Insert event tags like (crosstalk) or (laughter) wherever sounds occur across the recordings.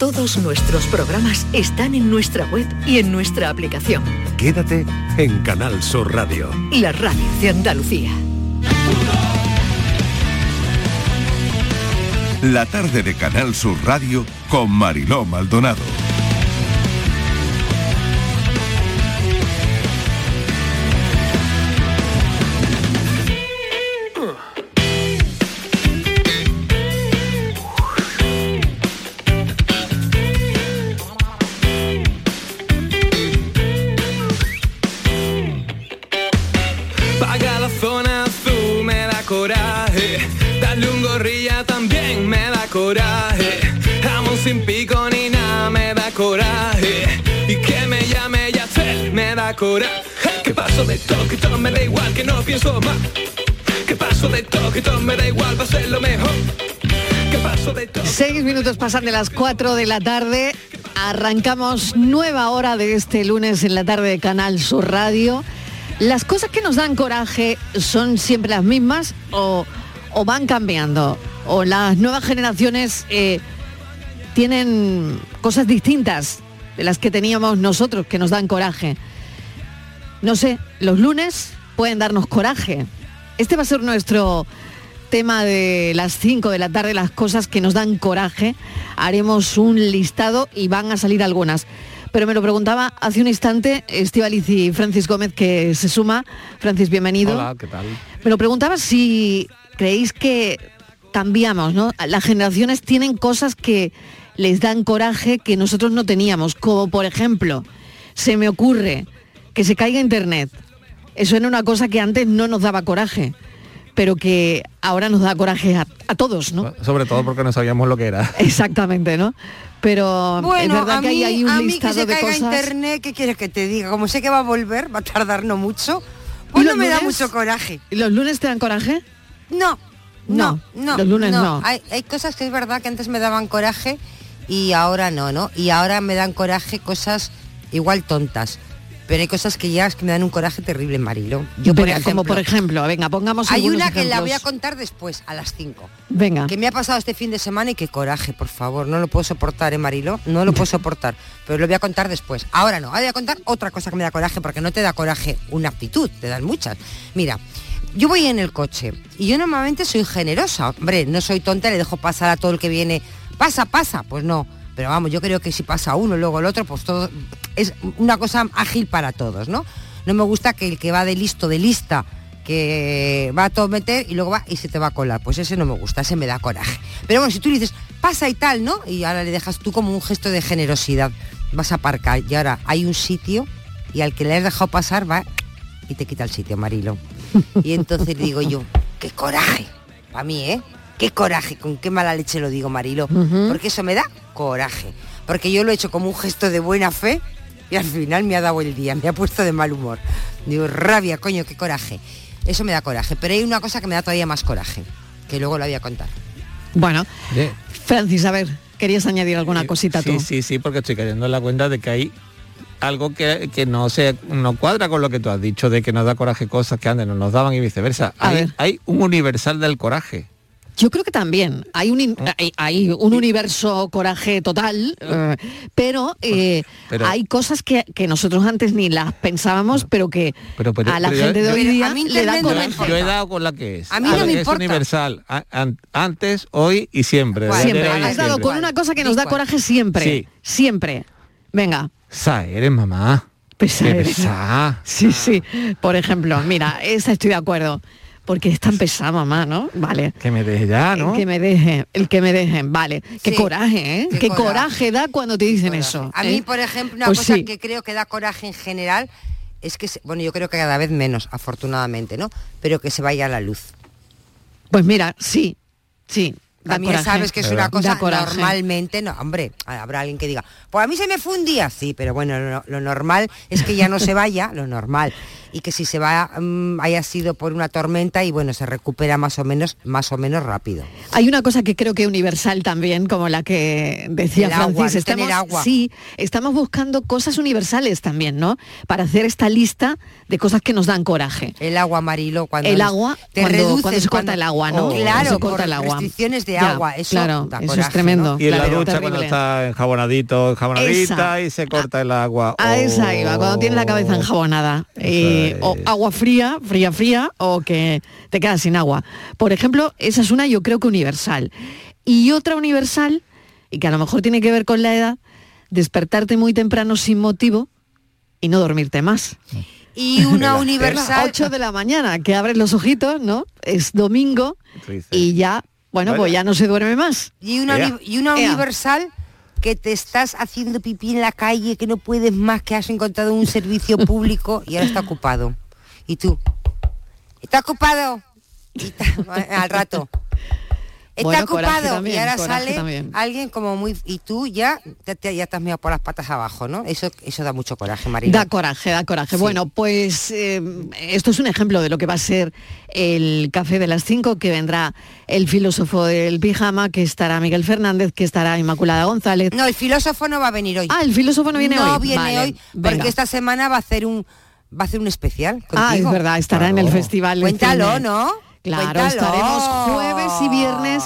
Todos nuestros programas están en nuestra web y en nuestra aplicación. Quédate en Canal Sur Radio. La radio de Andalucía. La tarde de Canal Sur Radio con Mariló Maldonado. Seis minutos pasan de las 4 de la tarde. Arrancamos nueva hora de este lunes en la tarde de Canal Sur Radio. ¿Las cosas que nos dan coraje son siempre las mismas o, o van cambiando? ¿O las nuevas generaciones eh, tienen cosas distintas de las que teníamos nosotros que nos dan coraje? No sé, los lunes pueden darnos coraje. Este va a ser nuestro tema de las 5 de la tarde, las cosas que nos dan coraje. Haremos un listado y van a salir algunas. Pero me lo preguntaba hace un instante Estivaliz y Francis Gómez, que se suma. Francis, bienvenido. Hola, ¿qué tal? Me lo preguntaba si creéis que cambiamos, ¿no? Las generaciones tienen cosas que les dan coraje que nosotros no teníamos, como por ejemplo, se me ocurre que se caiga internet. Eso era una cosa que antes no nos daba coraje, pero que ahora nos da coraje a, a todos, ¿no? Sobre todo porque no sabíamos lo que era. (laughs) Exactamente, ¿no? Pero Bueno, es verdad a que hay, hay un a mí que listado se de caiga cosas. internet, ¿qué quieres que te diga? Como sé que va a volver, va a tardar no mucho, pues no me da mucho coraje. ¿Y los lunes te dan coraje? No, No, no, no. los lunes no. Hay, hay cosas que es verdad que antes me daban coraje y ahora no, ¿no? Y ahora me dan coraje cosas igual tontas. Pero hay cosas que ya es que me dan un coraje terrible, Marilo. Yo, por Venga, ejemplo, como por ejemplo, venga, pongamos hay una que la voy a contar después, a las 5. Venga. Que me ha pasado este fin de semana y qué coraje, por favor. No lo puedo soportar, ¿eh, Marilo? No lo puedo soportar. Pero lo voy a contar después. Ahora no, ahora voy a contar otra cosa que me da coraje, porque no te da coraje una actitud, te dan muchas. Mira, yo voy en el coche y yo normalmente soy generosa. Hombre, no soy tonta, le dejo pasar a todo el que viene. Pasa, pasa. Pues no. Pero vamos, yo creo que si pasa uno luego el otro, pues todo es una cosa ágil para todos, ¿no? No me gusta que el que va de listo, de lista, que va a todo meter y luego va y se te va a colar. Pues ese no me gusta, ese me da coraje. Pero bueno, si tú le dices, pasa y tal, ¿no? Y ahora le dejas tú como un gesto de generosidad. Vas a aparcar y ahora hay un sitio y al que le has dejado pasar va y te quita el sitio, Marilo. Y entonces digo yo, qué coraje. Para mí, ¿eh? Qué coraje, con qué mala leche lo digo, Marilo. Porque eso me da coraje. Porque yo lo he hecho como un gesto de buena fe y al final me ha dado el día, me ha puesto de mal humor. Digo, rabia, coño, qué coraje. Eso me da coraje. Pero hay una cosa que me da todavía más coraje, que luego la voy a contar. Bueno, Francis, a ver, querías añadir alguna cosita tú. Sí, sí, sí, porque estoy cayendo en la cuenta de que hay algo que, que no se no cuadra con lo que tú has dicho de que nos da coraje cosas que antes no nos daban y viceversa. A Hay, ver. hay un universal del coraje. Yo creo que también hay un, in- ¿Eh? hay, hay un universo coraje total, eh, pero, eh, Pero- hay cosas que, que nosotros antes ni las pensábamos, pero que Pero, pero- a la pero yo- gente de hoy yo- día le da coraje. importa. Yo he dado con la que es. A mí no me es importa. universal. A- an- antes, hoy y siempre. Siempre, ayer, hoy y has dado siempre. con una cosa que nos da coraje siempre, Sí. siempre. Venga. Sa, eres mamá. Pesa eres. pesada. (laughs) Sí, sí. Por ejemplo, mira, esa estoy de acuerdo. Porque es tan pesada, mamá, ¿no? Vale. Que me deje ya, ¿no? El que me deje, el que me dejen, vale. Qué Sí, coraje, ¿eh? qué Qué, coraje. coraje. da cuando te dicen eso. A ¿eh? mí, por ejemplo, una Pues cosa sí. que creo que da coraje en general es que, se- bueno, yo creo que cada vez menos, afortunadamente, ¿no? Pero que se vaya la luz. Pues mira, sí, sí. También coraje. sabes que es una cosa normalmente, no, hombre, habrá alguien que diga, pues a mí se me fue un día, sí, pero bueno, lo, lo normal es que ya no se vaya, lo normal, y que si se va mm, haya sido por una tormenta y bueno, se recupera más o menos, más o menos rápido. Hay una cosa que creo que universal también, como la que decía El agua, Francis. no estamos, tener agua. Sí, estamos buscando cosas universales también, ¿no? Para hacer esta lista de cosas que nos dan coraje. El agua amarilo cuando El agua, te cuando- reduces, cuando se corta el agua, ¿no? Claro, Se corta por el agua. restricciones de Ya, agua. Eso claro, da eso es tremendo. ¿no? Y en la ducha terrible. cuando está enjabonadito, enjabonadita Esa. y se corta el agua. A esa iba, cuando tienes la cabeza Oh. enjabonada. Eh, o agua fría, fría, fría, o que te quedas sin agua. Por ejemplo, esa es una yo creo que universal. Y otra universal, y que a lo mejor tiene que ver con la edad, despertarte muy temprano sin motivo y no dormirte más. Y (laughs) una universal. 8 de la mañana, que abres los ojitos, ¿no? Es domingo y ya, bueno, Bueno. pues ya no se duerme más. Y una, Ea. uni- y una Ea. universal que te estás haciendo pipí en la calle, que no puedes más, que has encontrado un servicio (laughs) público y ahora está ocupado. Y tú, ¿está ocupado? Y (laughs) al rato. Está Bueno, ocupado también, y ahora sale también. alguien como muy y tú ya ya, te, ya estás medio por las patas abajo, ¿no? Eso eso da mucho coraje, María. Da coraje, da coraje. Sí. Bueno, pues eh, esto es un ejemplo de lo que va a ser el café de las 5, que vendrá el filósofo del pijama, que estará Miguel Fernández, que estará Inmaculada González. No, el filósofo no va a venir hoy. Ah, el filósofo no viene no hoy. viene Vale, hoy porque venga. esta semana va a hacer un va a hacer un especial Ah, es verdad, estará en el festival. de Cuéntalo. ¿no? Claro, Cuéntalo. estaremos jueves y viernes.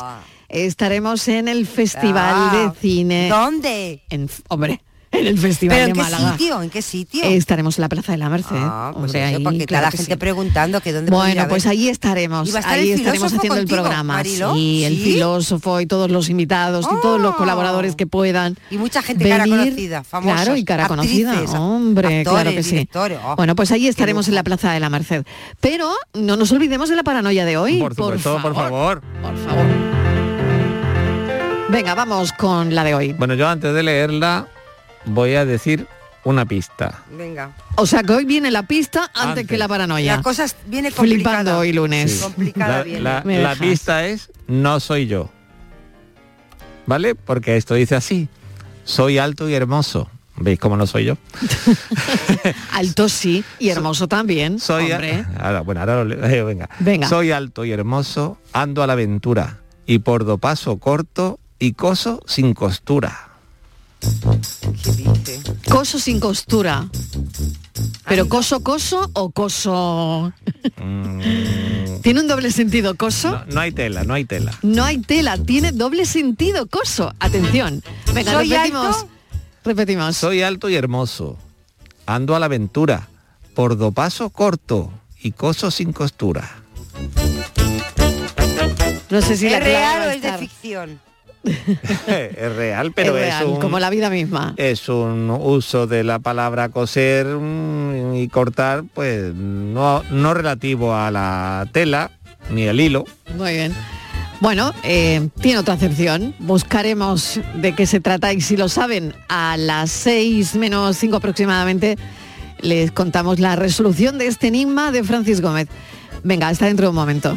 Estaremos en el Festival Ah, de Cine. ¿Dónde? En, hombre, (laughs) en el Festival ¿Pero de en qué Málaga. sitio? ¿En qué sitio? Estaremos en la Plaza de la Merced. Ah, pues hombre, eso, ahí, porque está claro la que gente sí. preguntando que dónde Bueno, a pues ver. ahí estaremos, ¿Y estar ahí estaremos haciendo contigo, el programa. Mariló? Sí, el ¿Sí? filósofo y todos los invitados y todos los Oh. colaboradores que puedan. Y mucha gente cara venir. conocida, famosos, Claro, y cara actrices, conocida. Hombre, claro que sí. oh, bueno, pues ahí estaremos en la. Plaza de la Merced. Pero no nos olvidemos de la paranoia de hoy. Por supuesto, por favor. Por favor. Venga, vamos con la de hoy. Bueno, yo antes de leerla voy a decir una pista. Venga. O sea que hoy viene la pista antes, Antes. que la paranoia. La cosa viene complicada. Flipando hoy lunes. Sí. Complicada La, viene. la- pista es no soy yo. ¿Vale? Porque esto dice así. Soy alto y hermoso. ¿Veis cómo no soy yo? (laughs) Alto sí y hermoso también. Soy a- hombre. ahora, bueno, ahora lo eh, venga. Venga. Soy alto y hermoso, ando a la aventura y por do paso corto y coso sin costura. Coso sin costura. Pero coso, coso o coso. Mm, ¿Tiene un doble sentido coso? no, no hay tela, no hay tela. No hay tela, tiene doble sentido coso. Atención. Venga, ¿Soy repetimos. alto? Repetimos. Soy alto y hermoso, ando a la aventura por do paso corto y coso sin costura. No sé si la ¿Es va real o es de ficción? Es real, pero es es, un, como la vida misma. es un uso de la palabra coser mm, y cortar, pues no, no relativo a la tela ni al hilo. Muy bien. Bueno, eh, tiene otra acepción. Buscaremos de qué se trata y si lo saben, a las 6 menos 5 aproximadamente les contamos la resolución de este enigma de Francis Gómez. Venga, hasta dentro de un momento.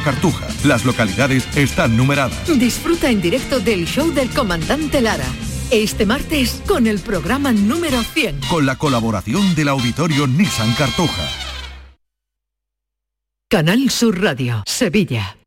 Cartuja. Las localidades están numeradas. Disfruta en directo del show del comandante Lara. Este martes con el programa número 100. Con la colaboración del auditorio Nissan Cartuja. Canal Sur Radio, Sevilla.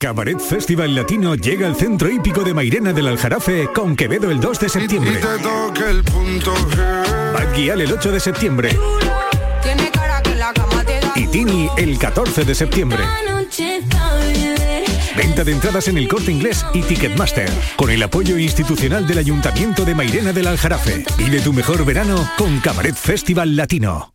Cabaret Festival Latino llega al centro hípico de Mairena del Aljarafe con Quevedo el 2 de septiembre. Guial el 8 de septiembre. Y Tini el 14 de septiembre. Venta de entradas en el corte inglés y Ticketmaster. Con el apoyo institucional del Ayuntamiento de Mairena del Aljarafe. Vive tu mejor verano con Cabaret Festival Latino.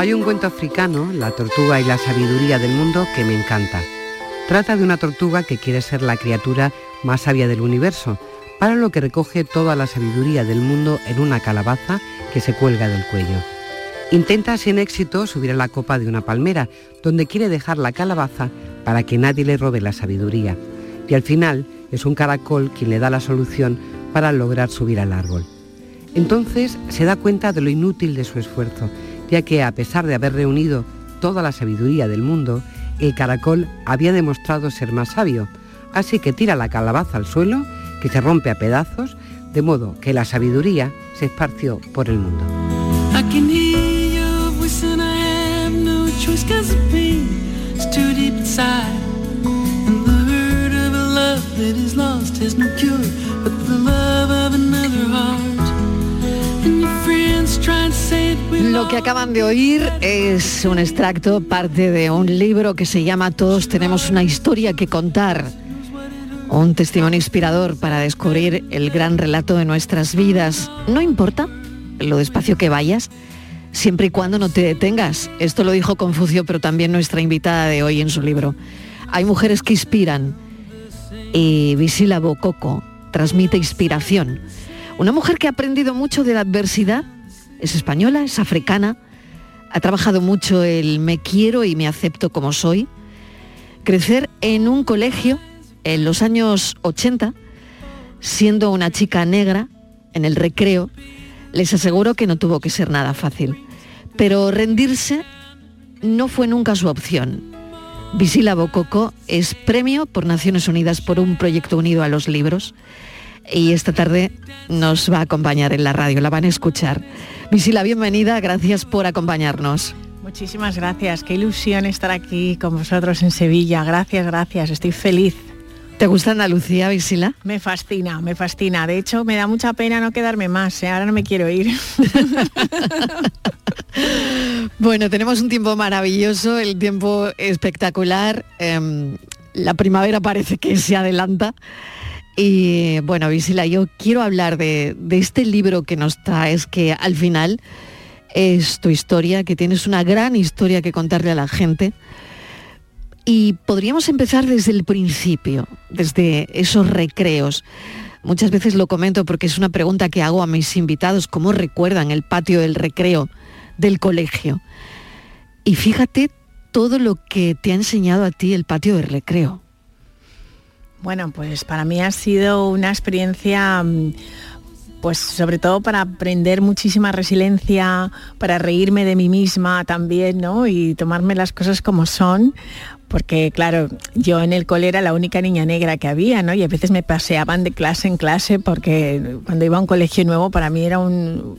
Hay un cuento africano, La tortuga y la sabiduría del mundo, que me encanta. Trata de una tortuga que quiere ser la criatura más sabia del universo, para lo que recoge toda la sabiduría del mundo en una calabaza que se cuelga del cuello. Intenta sin éxito subir a la copa de una palmera, donde quiere dejar la calabaza para que nadie le robe la sabiduría. Y al final es un caracol quien le da la solución para lograr subir al árbol. Entonces se da cuenta de lo inútil de su esfuerzo ya que a pesar de haber reunido toda la sabiduría del mundo, el caracol había demostrado ser más sabio, así que tira la calabaza al suelo, que se rompe a pedazos, de modo que la sabiduría se esparció por el mundo. Lo que acaban de oír es un extracto, parte de un libro que se llama Todos tenemos una historia que contar. Un testimonio inspirador para descubrir el gran relato de nuestras vidas. No importa lo despacio que vayas, siempre y cuando no te detengas. Esto lo dijo Confucio, pero también nuestra invitada de hoy en su libro. Hay mujeres que inspiran y Visila Bococo transmite inspiración. Una mujer que ha aprendido mucho de la adversidad es española, es africana, ha trabajado mucho el me quiero y me acepto como soy. Crecer en un colegio en los años 80, siendo una chica negra, en el recreo, les aseguro que no tuvo que ser nada fácil. Pero rendirse no fue nunca su opción. Visila Bococo es premio por Naciones Unidas por un proyecto unido a los libros y esta tarde nos va a acompañar en la radio, la van a escuchar. Visila, bienvenida, gracias por acompañarnos. Muchísimas gracias, qué ilusión estar aquí con vosotros en Sevilla. Gracias, gracias, estoy feliz. ¿Te gusta Andalucía, Visila? Me fascina, me fascina. De hecho, me da mucha pena no quedarme más. ¿eh? Ahora no me quiero ir. (laughs) (laughs) bueno, tenemos un tiempo maravilloso, el tiempo espectacular. Em, la primavera parece que se adelanta. Y bueno, Visila, yo quiero hablar de, este libro que nos traes, que al final es tu historia, que tienes una gran historia que contarle a la gente. Y podríamos empezar desde el principio, desde esos recreos. Muchas veces lo comento porque es una pregunta que hago a mis invitados, ¿cómo recuerdan el patio del recreo del colegio? Y fíjate todo lo que te ha enseñado a ti el patio del recreo. Bueno, pues para mí ha sido una experiencia mm, pues sobre todo para aprender muchísima resiliencia, para reírme de mí misma también, ¿no? Y tomarme las cosas como son, porque claro, yo en el cole era la única niña negra que había, ¿no? Y a veces me paseaban de clase en clase porque cuando iba a un colegio nuevo para mí era un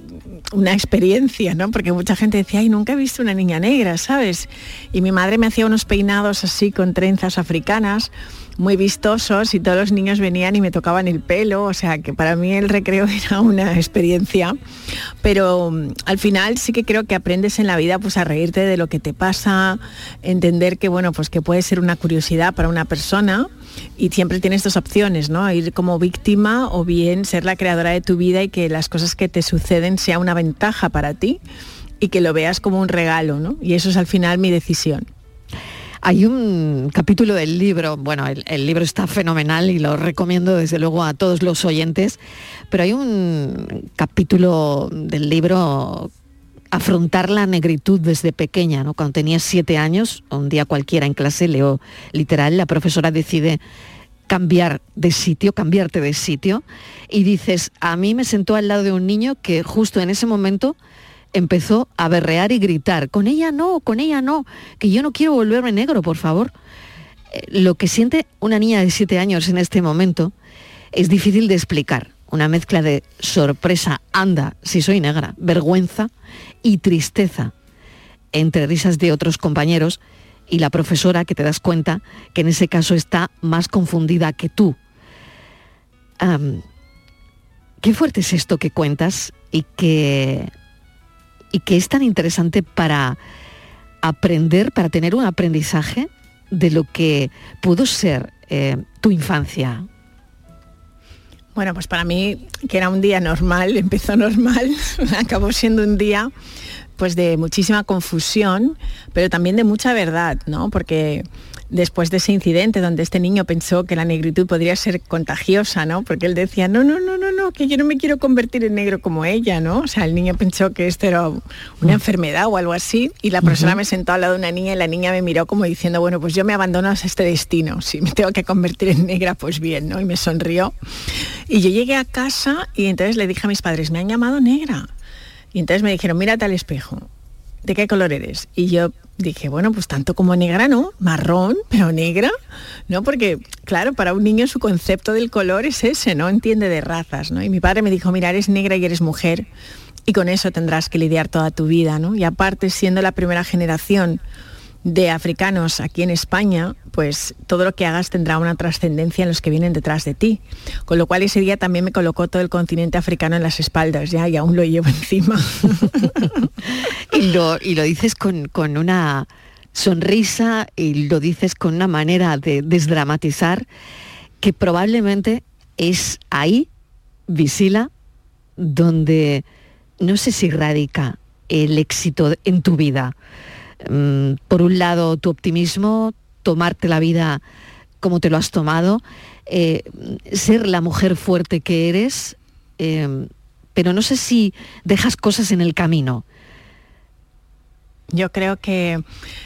una experiencia, ¿no? Porque mucha gente decía, ay, nunca he visto una niña negra, ¿sabes? Y mi madre me hacía unos peinados así con trenzas africanas muy vistosos y todos los niños venían y me tocaban el pelo, o sea que para mí el recreo (laughs) era una experiencia, pero mm, al final sí que creo que aprendes en la vida pues a reírte de lo que te pasa, entender que bueno, pues que puede ser una curiosidad para una persona y siempre tienes dos opciones, ¿no? Ir como víctima o bien ser la creadora de tu vida y que las cosas que te suceden sea una ventaja para ti y que lo veas como un regalo, ¿no? Y eso es al final mi decisión. Hay un capítulo del libro, bueno, el, libro está fenomenal y lo recomiendo desde luego a todos los oyentes, pero hay un capítulo del libro afrontar la negritud desde pequeña, ¿no? Cuando tenía siete años, un día cualquiera en clase, leo literal, la profesora decide cambiar de sitio, cambiarte de sitio, y dices, a mí me sentó al lado de un niño que justo en ese momento empezó a berrear y gritar, con ella no, con ella no, que yo no quiero volverme negro, por favor. Eh, lo que siente una niña de siete años en este momento es difícil de explicar. Una mezcla de sorpresa, anda, si soy negra, vergüenza y tristeza, entre risas de otros compañeros y la profesora que te das cuenta que en ese caso está más confundida que tú. qué fuerte es esto que cuentas y que y que es tan interesante para aprender, para tener un aprendizaje de lo que pudo ser eh, tu infancia. Bueno, pues para mí, que era un día normal, (laughs) empezó normal, (laughs) acabó siendo un día pues de muchísima confusión, pero también de mucha verdad, ¿no? Porque después de ese incidente donde este niño pensó que la negritud podría ser contagiosa, ¿no? Porque él decía, no, no, no, no, no, que yo no me quiero convertir en negro como ella, ¿no? O sea, el niño pensó que esto era una enfermedad o algo así y la persona me sentó al lado de una niña y la niña me miró como diciendo, bueno, pues yo me abandono a este destino, si me tengo que convertir en negra, pues bien, ¿no? Y me sonrió. Y yo llegué a casa y entonces le dije a mis padres, me han llamado negra. Y entonces me dijeron, mírate al espejo. ¿De qué color eres? Y yo dije, bueno, pues tanto como negra, ¿no? Marrón, (laughs) pero negra, ¿no? Porque, claro, para un niño su concepto del color es ese, no entiende de razas, ¿no? Y mi padre me dijo, mira, eres negra y eres mujer, y con eso tendrás que lidiar toda tu vida, ¿no? Y aparte, siendo la primera generación de africanos aquí en España, pues todo lo que hagas tendrá una trascendencia en los que vienen detrás de ti. Con lo cual ese día también me colocó todo el continente africano en las espaldas, ya, y aún lo llevo (laughs) encima. (laughs) y, lo, y lo dices con, con una sonrisa y lo dices con una manera de desdramatizar que probablemente es ahí, Visila, donde no sé si radica el éxito en tu vida por un lado, tu optimismo, tomarte la vida como te lo has tomado, eh, ser la mujer fuerte que eres, eh, pero no sé si dejas cosas en el camino. Yo creo que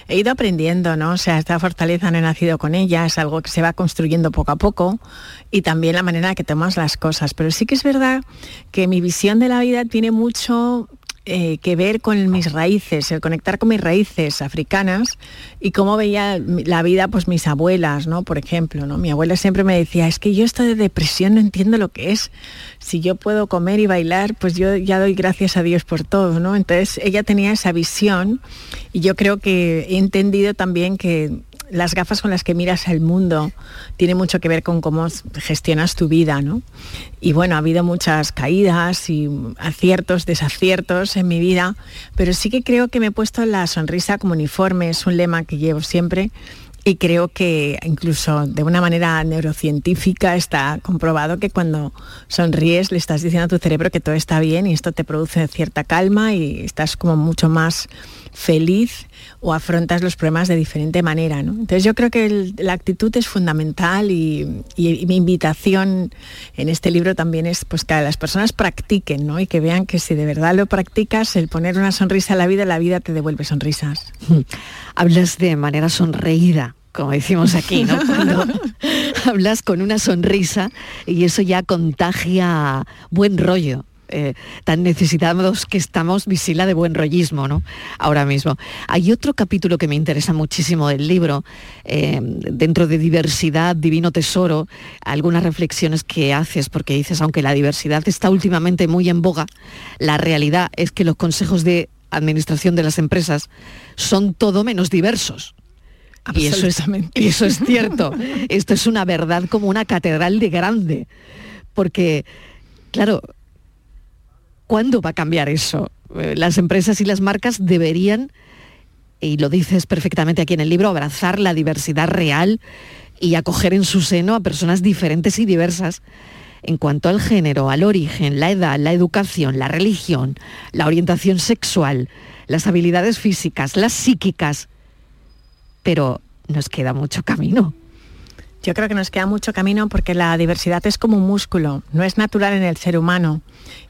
he ido aprendiendo, ¿no? O sea, esta fortaleza no he nacido con ella, es algo que se va construyendo poco a poco y también la manera que tomas las cosas. Pero sí que es verdad que mi visión de la vida tiene mucho eh, que ver con mis raíces, el conectar con mis raíces africanas y cómo veía la vida pues mis abuelas, ¿no? Por ejemplo, ¿no? Mi abuela siempre me decía, es que yo esto de depresión no entiendo lo que es. Si yo puedo comer y bailar, pues yo ya doy gracias a Dios por todo, ¿no? Entonces ella tenía esa visión y yo creo que he entendido también que las gafas con las que miras el mundo tiene mucho que ver con cómo gestionas tu vida, ¿no? Y bueno, ha habido muchas caídas y aciertos, desaciertos en mi vida, pero sí que creo que me he puesto la sonrisa como uniforme, es un lema que llevo siempre y creo que incluso de una manera neurocientífica está comprobado que cuando sonríes le estás diciendo a tu cerebro que todo está bien y esto te produce cierta calma y estás como mucho más feliz o afrontas los problemas de diferente manera. ¿no? Entonces yo creo que la actitud es fundamental y, mi invitación en este libro también es pues, que las personas practiquen ¿no? y que vean que si de verdad lo practicas, el poner una sonrisa a la vida, la vida te devuelve sonrisas. (laughs) Hablas de manera sonreída como decimos aquí, ¿no? (laughs) Cuando hablas con una sonrisa y eso ya contagia buen rollo. Eh, tan necesitados que estamos, visila de buen rollismo, ¿no? Ahora mismo. Hay otro capítulo que me interesa muchísimo del libro, eh, dentro de diversidad, divino tesoro, algunas reflexiones que haces, porque dices, aunque la diversidad está últimamente muy en boga, la realidad es que los consejos de administración de las empresas son todo menos diversos. Y eso, es, y eso es cierto. (laughs) Esto es una verdad como una catedral de grande. Porque, claro, ¿cuándo va a cambiar eso? Eh, Las empresas y las marcas deberían, y lo dices perfectamente aquí en el libro, abrazar la diversidad real y acoger en su seno a personas diferentes y diversas en cuanto al género, al origen, la edad, la educación, la religión, la orientación sexual, las habilidades físicas, las psíquicas. Pero nos queda mucho camino. Yo creo que nos queda mucho camino porque la diversidad es como un músculo, no es natural en el ser humano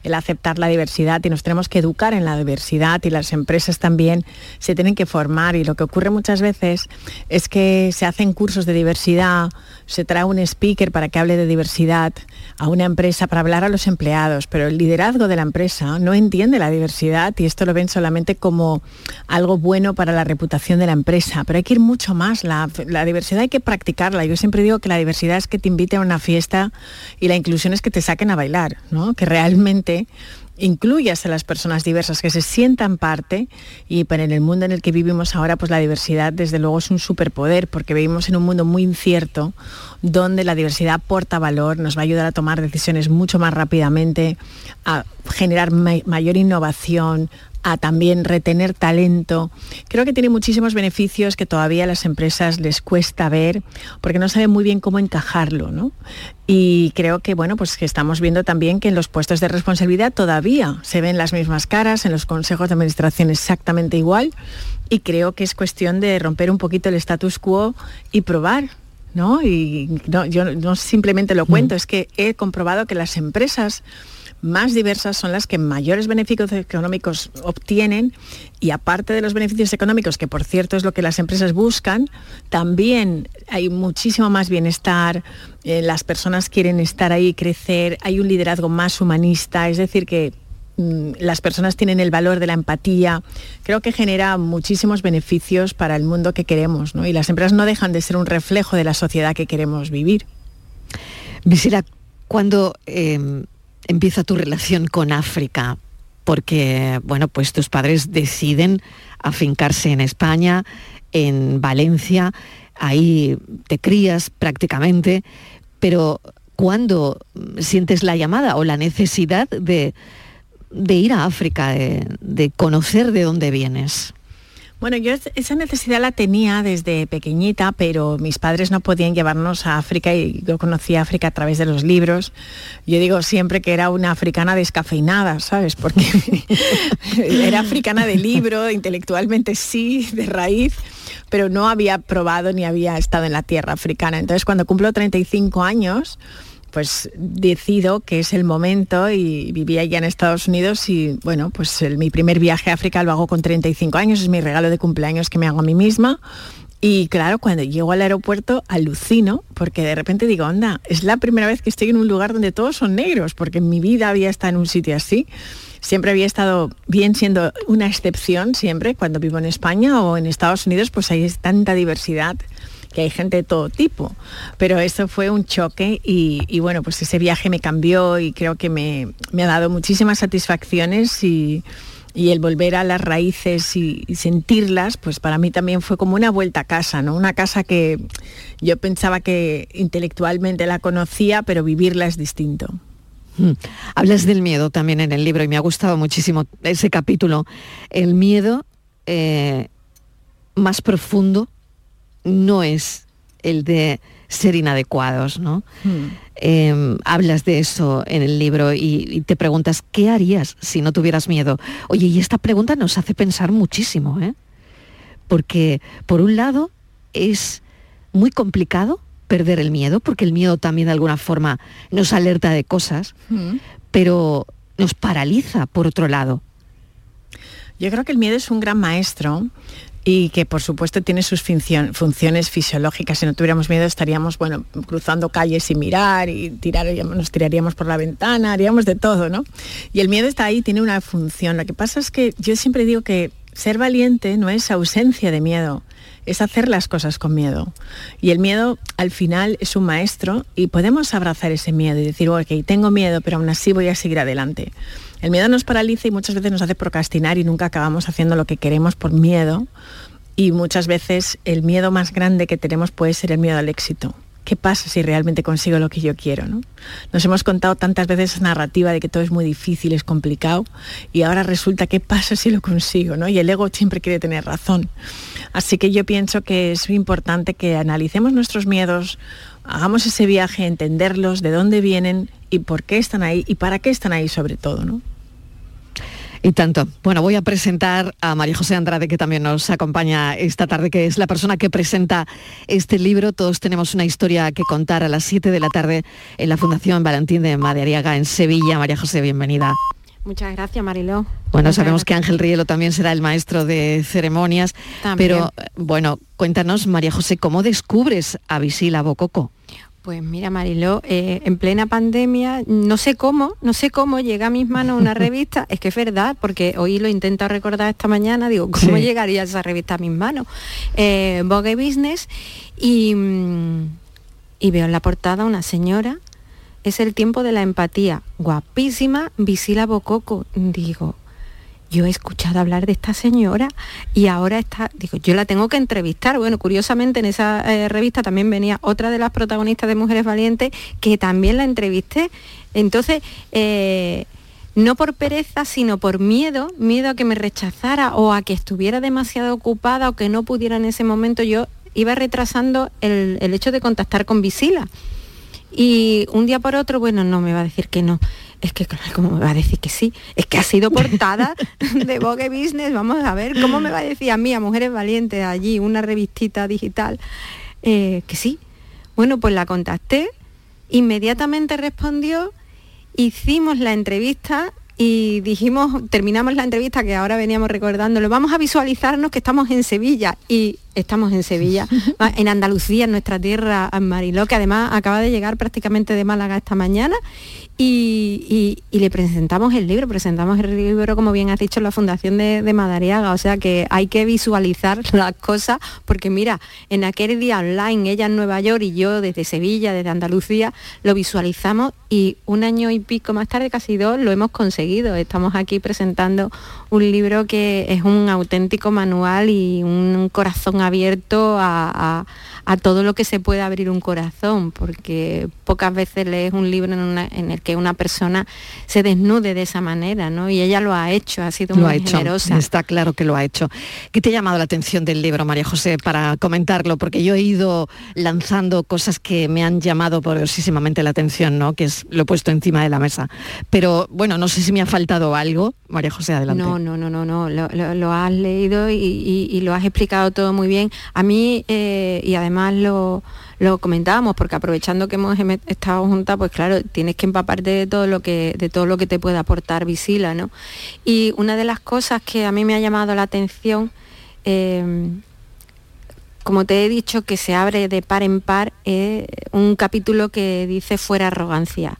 el aceptar la diversidad y nos tenemos que educar en la diversidad y las empresas también se tienen que formar y lo que ocurre muchas veces es que se hacen cursos de diversidad, se trae un speaker para que hable de diversidad a una empresa para hablar a los empleados, pero el liderazgo de la empresa no entiende la diversidad y esto lo ven solamente como algo bueno para la reputación de la empresa, pero hay que ir mucho más, la, diversidad hay que practicarla. Yo siempre digo que la diversidad es que te inviten a una fiesta y la inclusión es que te saquen a bailar, ¿no? que realmente incluyas a las personas diversas, que se sientan parte y para en el mundo en el que vivimos ahora, pues la diversidad desde luego es un superpoder, porque vivimos en un mundo muy incierto, donde la diversidad aporta valor, nos va a ayudar a tomar decisiones mucho más rápidamente, a generar ma- mayor innovación, a también retener talento. Creo que tiene muchísimos beneficios que todavía a las empresas les cuesta ver porque no saben muy bien cómo encajarlo, ¿no? Y creo que bueno, pues que estamos viendo también que en los puestos de responsabilidad todavía se ven las mismas caras, en los consejos de administración exactamente igual y creo que es cuestión de romper un poquito el status quo y probar ¿no? Y no, yo no simplemente lo cuento, es que he comprobado que las empresas más diversas son las que mayores beneficios económicos obtienen y aparte de los beneficios económicos, que por cierto es lo que las empresas buscan, también hay muchísimo más bienestar, eh, las personas quieren estar ahí, crecer, hay un liderazgo más humanista, es decir, que mm, las personas tienen el valor de la empatía, creo que genera muchísimos beneficios para el mundo que queremos. Y las empresas no dejan de ser un reflejo de la sociedad que queremos vivir. Visira, ¿cuándo eh, empieza tu relación con África? Porque, bueno, pues tus padres deciden afincarse en España, en Valencia, ahí te crías prácticamente, pero ¿cuándo sientes la llamada o la necesidad de, ir a África, de conocer de dónde vienes? Bueno, yo es- esa necesidad la tenía desde pequeñita, pero mis padres no podían llevarnos a África y yo conocí África a través de los libros. Yo digo siempre que era una africana descafeinada, ¿sabes? Porque (laughs) era africana de libro, intelectualmente sí, de raíz, pero no había probado ni había estado en la tierra africana. Entonces, cuando cumplo 35 años, pues decido que es el momento y vivía ya en Estados Unidos y bueno, pues el- mi primer viaje a África lo hago con 35 años, es mi regalo de cumpleaños que me hago a mí misma. Y claro, cuando llego al aeropuerto alucino porque de repente digo, anda, es la primera vez que estoy en un lugar donde todos son negros, porque en mi vida había estado en un sitio así. Siempre había estado bien siendo una excepción, siempre, cuando vivo en España o en Estados Unidos, pues hay tanta diversidad que hay gente de todo tipo. Pero eso fue un choque y, bueno, pues ese viaje me cambió y creo que me, me ha dado muchísimas satisfacciones y, y el volver a las raíces y, sentirlas, pues para mí también fue como una vuelta a casa, ¿no? Una casa que yo pensaba que intelectualmente la conocía, pero vivirla es distinto. Mm. Hablas del miedo también en el libro y me ha gustado muchísimo ese capítulo. El miedo eh, más profundo no es el de ser inadecuados, ¿no? Eh, hablas de eso en el libro y, y te preguntas, ¿qué harías si no tuvieras miedo? Oye, y esta pregunta nos hace pensar muchísimo, ¿eh? Porque, por un lado, es muy complicado perder el miedo, porque el miedo también de alguna forma nos alerta de cosas, pero nos paraliza por otro lado. Yo creo que el miedo es un gran maestro y que por supuesto tiene sus funciones fisiológicas. Si no tuviéramos miedo estaríamos, bueno, cruzando calles sin mirar y tirar, nos tiraríamos por la ventana, haríamos de todo, ¿no? Y el miedo está ahí, tiene una función. Lo que pasa es que yo siempre digo que ser valiente no es ausencia de miedo, es hacer las cosas con miedo. Y el miedo al final es un maestro y podemos abrazar ese miedo y decir, ok, tengo miedo, pero aún así voy a seguir adelante. El miedo nos paraliza y muchas veces nos hace procrastinar y nunca acabamos haciendo lo que queremos por miedo. Y muchas veces el miedo más grande que tenemos puede ser el miedo al éxito. ¿Qué pasa si realmente consigo lo que yo quiero? ¿no? Nos hemos contado tantas veces esa narrativa de que todo es muy difícil, es complicado, y ahora resulta qué pasa si lo consigo. Y el ego siempre quiere tener razón. Así que yo pienso que es importante que analicemos nuestros miedos, hagamos ese viaje, entenderlos, de dónde vienen y por qué están ahí y para qué están ahí sobre todo. Y tanto. Bueno, voy a presentar a María José Andrade, que también nos acompaña esta tarde, que es la persona que presenta este libro. Todos tenemos una historia que contar a las 7 de la tarde en la Fundación Valentín de Madariaga en Sevilla. María José, bienvenida. Muchas gracias, Mariló. Bueno, sabemos que Ángel Rielo también será el maestro de ceremonias, pero bueno, cuéntanos, María José, ¿cómo descubres a Visila Bococo? Pues mira, Mariló, eh, en plena pandemia, no sé cómo, no sé cómo llega a mis manos una (laughs) revista, es que es verdad, porque hoy lo intento recordar esta mañana, digo, ¿cómo llegaría esa revista a mis manos? Eh, Vogue Business, y, mm, y veo en la portada una señora, es el tiempo de la empatía, guapísima, Visila Bococo, digo, yo he escuchado hablar de esta señora y ahora está, digo, yo la tengo que entrevistar. Bueno, curiosamente en esa eh, revista también venía otra de las protagonistas de Mujeres Valientes que también la entrevisté. Entonces, eh, no por pereza, sino por miedo, miedo a que me rechazara o a que estuviera demasiado ocupada o que no pudiera en ese momento, yo iba retrasando el, el hecho de contactar con Visila. Y un día por otro, bueno, no me va a decir que no es que claro, ¿cómo me va a decir que sí? Es que ha sido portada de (laughs) Vogue Business, vamos a ver, ¿cómo me va a decir a mí, a Mujeres Valientes, allí, una revistita digital, eh, que sí? Bueno, pues la contacté, inmediatamente respondió, hicimos la entrevista y dijimos, terminamos la entrevista que ahora veníamos recordándolo, vamos a visualizarnos que estamos en Sevilla y estamos en Sevilla, (laughs) en Andalucía, en nuestra tierra, en Mariló, que además acaba de llegar prácticamente de Málaga esta mañana y, le presentamos el libro, presentamos el libro, como bien has dicho, en la Fundación de, de, Madariaga, o sea que hay que visualizar (laughs) las cosas, porque mira, en aquel día online, ella en Nueva York y yo desde Sevilla, desde Andalucía, lo visualizamos y un año y pico más tarde, casi dos, lo hemos conseguido. Estamos aquí presentando un libro que es un auténtico manual y un corazón abierto a a todo lo que se puede abrir un corazón, porque pocas veces lees un libro en, el que una persona se desnude de esa manera, ¿no? Y ella lo ha hecho, ha sido muy generosa. Está claro que lo ha hecho. ¿Qué te ha llamado la atención del libro, María José, para comentarlo? Porque yo he ido lanzando cosas que me han llamado poderosísimamente la atención, ¿no? Que es, lo he puesto encima de la mesa. Pero bueno, no sé si me ha faltado algo. María José, adelante. No, no, no, no, no. Lo, has leído y, lo has explicado todo muy bien. A mí, eh, y además lo, comentábamos, porque aprovechando que hemos estado juntas, pues claro, tienes que empaparte de todo lo que, de todo lo que te puede aportar Visila, ¿no? Y una de las cosas que a mí me ha llamado la atención, em, como te he dicho, que se abre de par en par, es un capítulo que dice fuera arrogancia.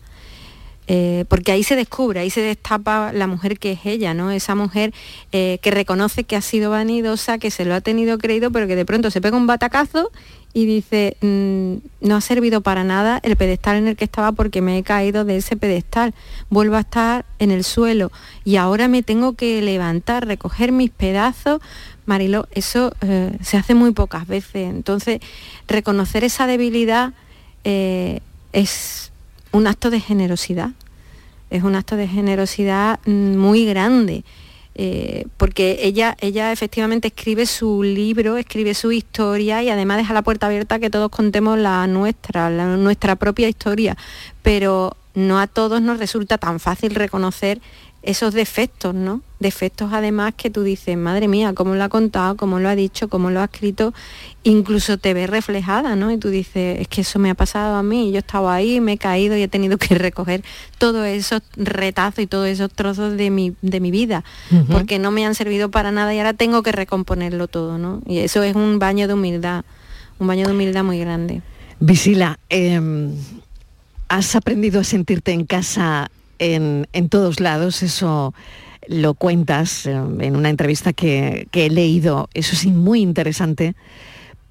Eh, porque ahí se descubre, ahí se destapa la mujer que es ella, ¿no? Esa mujer eh, que reconoce que ha sido vanidosa, que se lo ha tenido creído, pero que de pronto se pega un batacazo y dice, mm, no ha servido para nada el pedestal en el que estaba porque me he caído de ese pedestal, vuelvo a estar en el suelo y ahora me tengo que levantar, recoger mis pedazos. Marilo, eso eh, se hace muy pocas veces, entonces reconocer esa debilidad eh, es un acto de generosidad, es un acto de generosidad mm, muy grande eh, porque ella, ella efectivamente escribe su libro, escribe su historia y además deja la puerta abierta que todos contemos la nuestra, nuestra propia historia, pero no a todos nos resulta tan fácil reconocer esos defectos, ¿no? Defectos además que tú dices, madre mía, cómo lo ha contado, cómo lo ha dicho, cómo lo ha escrito, incluso te ves reflejada, ¿no? Y tú dices, es que eso me ha pasado a mí, yo estaba ahí, me he caído y he tenido que (laughs) recoger todos esos retazos y todos esos trozos de mi, de mi vida, porque no me han servido para nada y ahora tengo que recomponerlo todo, ¿no? Y eso es un baño de humildad, un baño de humildad muy grande. Visila, em, has aprendido a sentirte en casa en, todos lados, eso lo cuentas em, en una entrevista que, he leído, eso es muy interesante,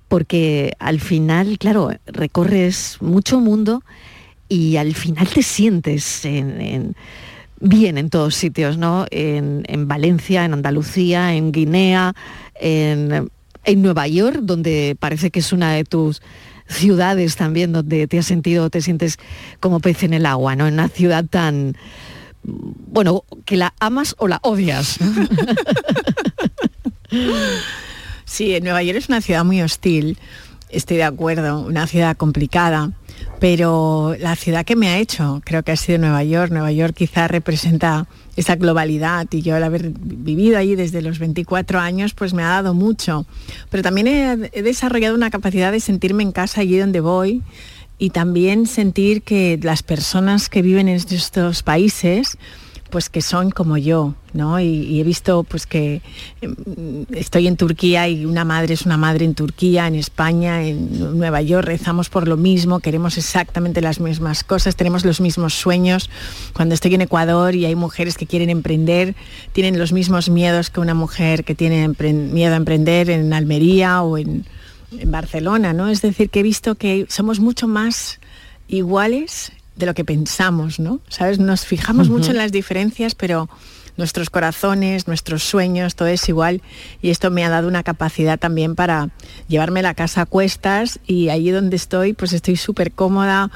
porque al final, claro, recorres mucho mundo y al final te sientes bien en todos sitios, ¿no? En, Valencia, en Andalucía, en Guinea, en, en Nueva York, donde parece que es una de tus ciudades también donde te has sentido, te sientes como pez en el agua, ¿no? En una ciudad tan, bueno, que la amas o la odias. (laughs) Sí, Nueva York es una ciudad muy hostil, estoy de acuerdo, una ciudad complicada, pero la ciudad que me ha hecho, creo que ha sido Nueva York. Nueva York quizá representa esa globalidad y yo al haber vivido allí desde los 24 años pues me ha dado mucho. Pero también he, desarrollado una capacidad de sentirme en casa allí donde voy y también sentir que las personas que viven en estos países pues que son como yo, ¿no? Y, he visto pues que em, estoy en Turquía y una madre es una madre en Turquía, en España, en Nueva York, rezamos por lo mismo, queremos exactamente las mismas cosas, tenemos los mismos sueños. Cuando estoy en Ecuador y hay mujeres que quieren emprender, tienen los mismos miedos que una mujer que tiene miedo a emprender en Almería o en, en Barcelona, ¿no? Es decir, que he visto que somos mucho más iguales de lo que pensamos, ¿no? ¿Sabes? Nos fijamos mucho en las diferencias, pero nuestros corazones, nuestros sueños, todo es igual y esto me ha dado una capacidad también para llevarme la casa a cuestas y allí donde estoy pues estoy súper cómoda,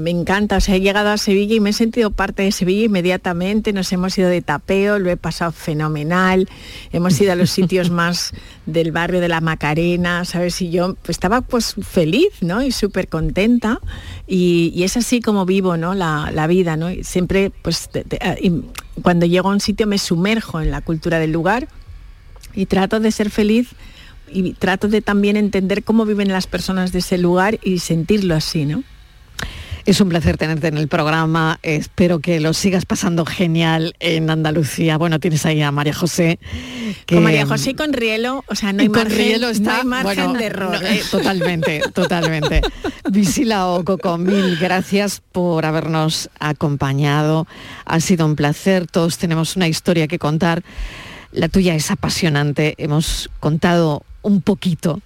me encanta, o sea, he llegado a Sevilla y me he sentido parte de Sevilla inmediatamente, nos hemos ido de tapeo, lo he pasado fenomenal, hemos ido a los sitios (laughs) más del barrio de la Macarena, ¿sabes? Y yo pues, estaba pues feliz, ¿no? Y súper contenta y, es así como vivo, ¿no? La, vida, ¿no? siempre pues cuando llego a un sitio me sumerjo en la cultura del lugar y trato de ser feliz y trato de también entender cómo viven las personas de ese lugar y sentirlo así, ¿no? Es un placer tenerte en el programa. Espero que lo sigas pasando genial en Andalucía. Bueno, tienes ahí a María José. Con María José y con Rielo, o sea, no hay con margen, Rielo está, margen de error. Eh, totalmente, (laughs) totalmente. Visila Ococo, mil gracias por habernos acompañado. Ha sido un placer. Todos tenemos una historia que contar. La tuya es apasionante. Hemos contado un poquito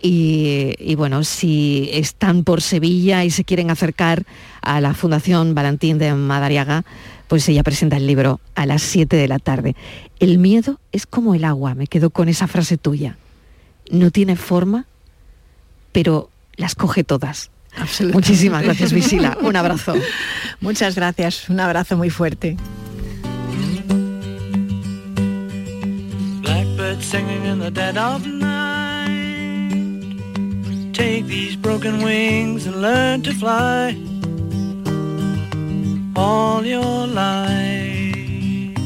y, bueno, si están por Sevilla y se quieren acercar a la Fundación Valentín de Madariaga, pues ella presenta el libro a las 7 de la tarde. El miedo es como el agua, me quedo con esa frase tuya. No tiene forma, pero las coge todas. Muchísimas gracias, Visila. Un abrazo. (laughs) Muchas gracias. Un abrazo muy fuerte. Take these broken wings and learn to fly all your life.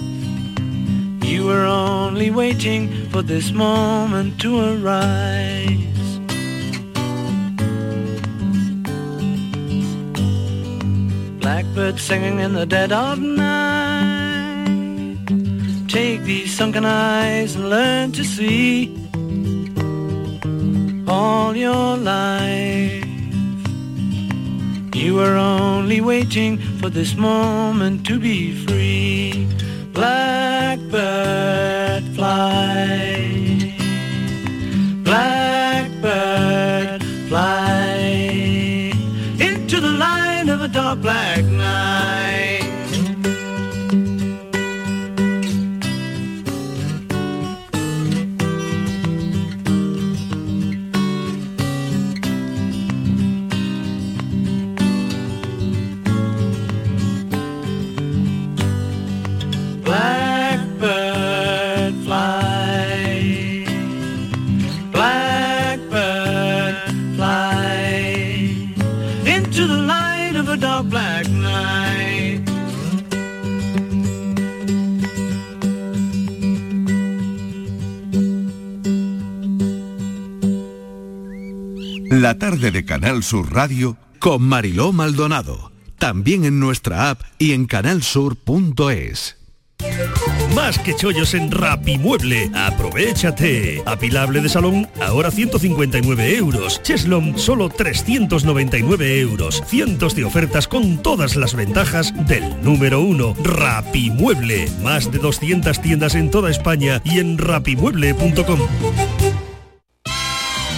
You were only waiting for this moment to arise. Blackbird singing in the dead of night. Take these sunken eyes and learn to see all your life. You were only waiting for this moment to be free. Blackbird fly. Blackbird fly into the light of a dark black Tarde de Canal Sur Radio con Mariló Maldonado. También en nuestra app y en canalsur.es. Más que chollos en Rapimueble. Aprovechate. Apilable de salón, ahora 159 euros. Cheslom, solo 399 euros. Cientos de ofertas con todas las ventajas del número uno. Rapimueble. Más de 200 tiendas en toda España y en rapimueble.com.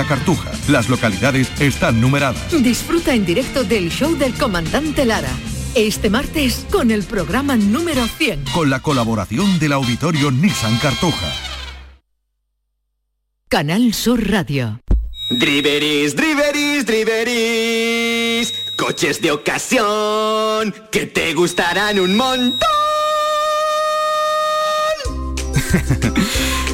la Cartuja. Las localidades están numeradas. Disfruta en directo del show del comandante Lara. Este martes con el programa número 100. Con la colaboración del auditorio Nissan Cartuja. Canal Sur Radio. Driveris, driveris, driveris. Coches de ocasión que te gustarán un montón. (laughs)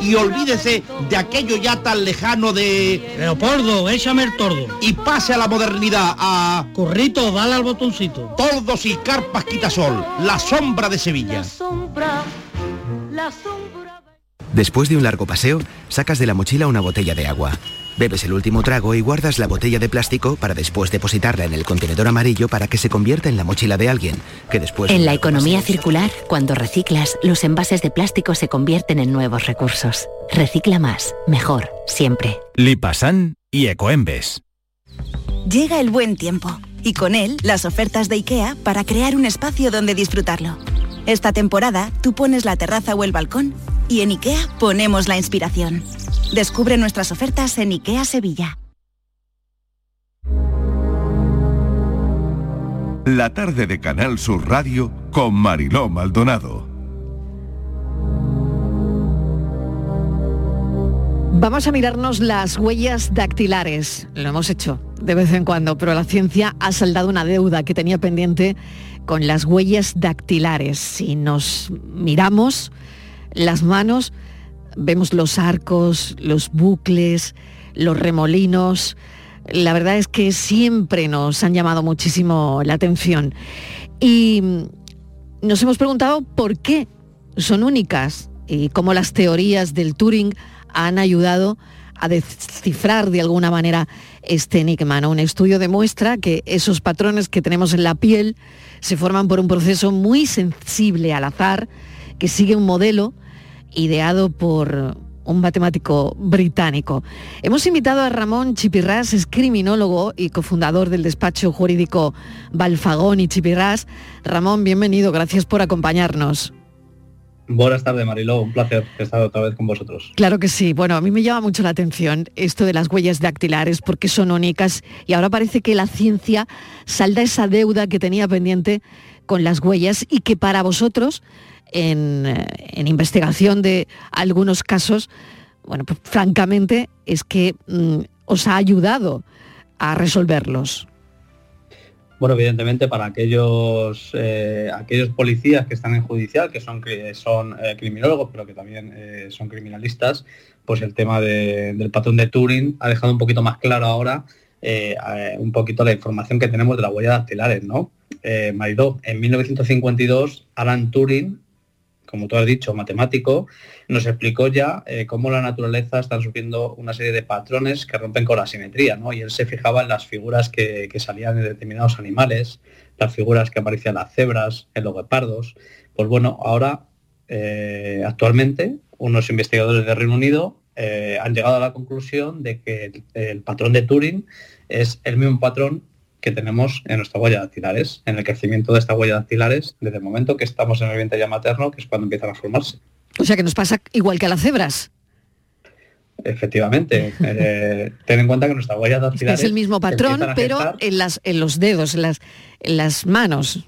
y olvídese de aquello ya tan lejano de... Leopoldo, échame el tordo. Y pase a la modernidad, a... Corrito, dale al botoncito. Tordos y carpas quitasol, la sombra de Sevilla. La sombra, la sombra. Después de un largo paseo, sacas de la mochila una botella de agua. Bebes el último trago y guardas la botella de plástico para después depositarla en el contenedor amarillo para que se convierta en la mochila de alguien, que después... En la economía circular, cuando reciclas, los envases de plástico se convierten en nuevos recursos. Recicla más, mejor, siempre. Lipasan y Ecoembes. Llega el buen tiempo y con él las ofertas de IKEA para crear un espacio donde disfrutarlo. Esta temporada tú pones la terraza o el balcón y en IKEA ponemos la inspiración. Descubre nuestras ofertas en IKEA Sevilla. La tarde de Canal Sur Radio con Mariló Maldonado. Vamos a mirarnos las huellas dactilares. Lo hemos hecho de vez en cuando, pero la ciencia ha saldado una deuda que tenía pendiente con las huellas dactilares. Si nos miramos las manos, vemos los arcos, los bucles, los remolinos. La verdad es que siempre nos han llamado muchísimo la atención. Y nos hemos preguntado por qué son únicas y cómo las teorías del Turing han ayudado a descifrar de alguna manera este enigma. ¿no? Un estudio demuestra que esos patrones que tenemos en la piel se forman por un proceso muy sensible al azar, que sigue un modelo ideado por un matemático británico. Hemos invitado a Ramón Chipirrás, es criminólogo y cofundador del despacho jurídico Balfagón y Chipirrás. Ramón, bienvenido, gracias por acompañarnos. Buenas tardes, Mariló. Un placer estar otra vez con vosotros. Claro que sí. Bueno, a mí me llama mucho la atención esto de las huellas dactilares porque son únicas y ahora parece que la ciencia salda esa deuda que tenía pendiente con las huellas y que para vosotros, en, en investigación de algunos casos, bueno, pues francamente es que mm, os ha ayudado a resolverlos. Bueno, evidentemente para aquellos eh, aquellos policías que están en judicial, que son, que son eh, criminólogos, pero que también eh, son criminalistas, pues el tema de- del patrón de Turing ha dejado un poquito más claro ahora eh, eh, un poquito la información que tenemos de las huellas dactilares, ¿no? Eh, Maridó, en 1952, Alan Turing como tú has dicho, matemático, nos explicó ya eh, cómo la naturaleza está sufriendo una serie de patrones que rompen con la simetría, ¿no? Y él se fijaba en las figuras que, salían de determinados animales, las figuras que aparecían las cebras, en los guepardos. Pues bueno, ahora, eh, actualmente, unos investigadores de Reino Unido eh, han llegado a la conclusión de que el, patrón de Turing es el mismo patrón que tenemos en nuestra huella dactilares, en el crecimiento de esta huella dactilares desde el momento que estamos en el vientre ya materno, que es cuando empiezan a formarse. O sea que nos pasa igual que a las cebras. Efectivamente. (laughs) Eh, ten en cuenta que nuestra huella dactilares... Es el mismo patrón, pero en, las, en los dedos, en las, en las manos.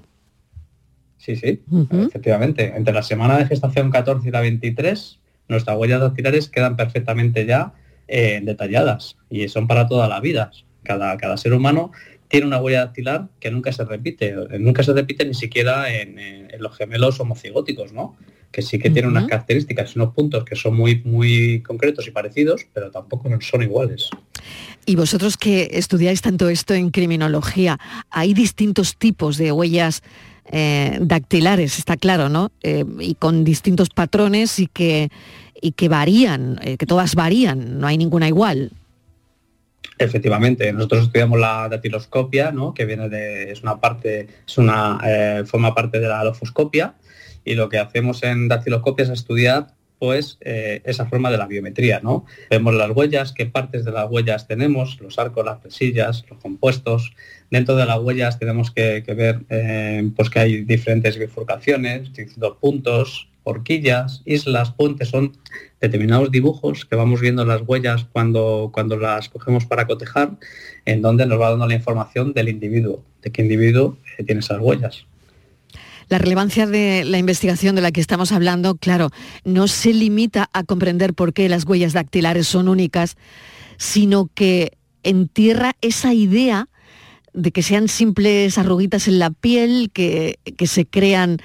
Sí, sí, efectivamente. Entre la semana de gestación 14 y la 23, nuestras huellas dactilares quedan perfectamente ya eh, detalladas y son para toda la vida. Cada, cada ser humano tiene una huella dactilar que nunca se repite, nunca se repite ni siquiera en, los gemelos homocigóticos, ¿no? Que sí que tienen unas características unos puntos que son muy, muy concretos y parecidos, pero tampoco son iguales. Y vosotros que estudiáis tanto esto en criminología, hay distintos tipos de huellas eh, dactilares, está claro, ¿no? Eh, y con distintos patrones y que, y que varían, eh, que todas varían, no hay ninguna igual. Efectivamente, nosotros estudiamos la datiloscopia, ¿no? que viene de, es una parte, es una, eh, forma parte de la alofoscopia, y lo que hacemos en datiloscopia es estudiar pues eh, esa forma de la biometría, ¿no? Vemos las huellas, qué partes de las huellas tenemos, los arcos, las presillas, los compuestos. Dentro de las huellas tenemos que, ver eh, pues que hay diferentes bifurcaciones, distintos puntos, horquillas, islas, puentes, son determinados dibujos que vamos viendo en las huellas cuando, cuando las cogemos para cotejar, en donde nos va dando la información del individuo, de qué individuo eh, tiene esas huellas. La relevancia de la investigación de la que estamos hablando, claro, no se limita a comprender por qué las huellas dactilares son únicas, sino que entierra esa idea de que sean simples arruguitas en la piel, que, que se crean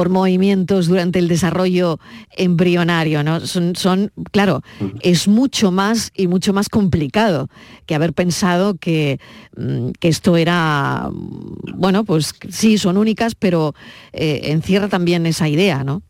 por movimientos durante el desarrollo embrionario, ¿no? Son, son, claro, es mucho más y mucho más complicado que haber pensado que, mm, que esto era, bueno, pues sí, son únicas, pero eh, encierra también esa idea, ¿no?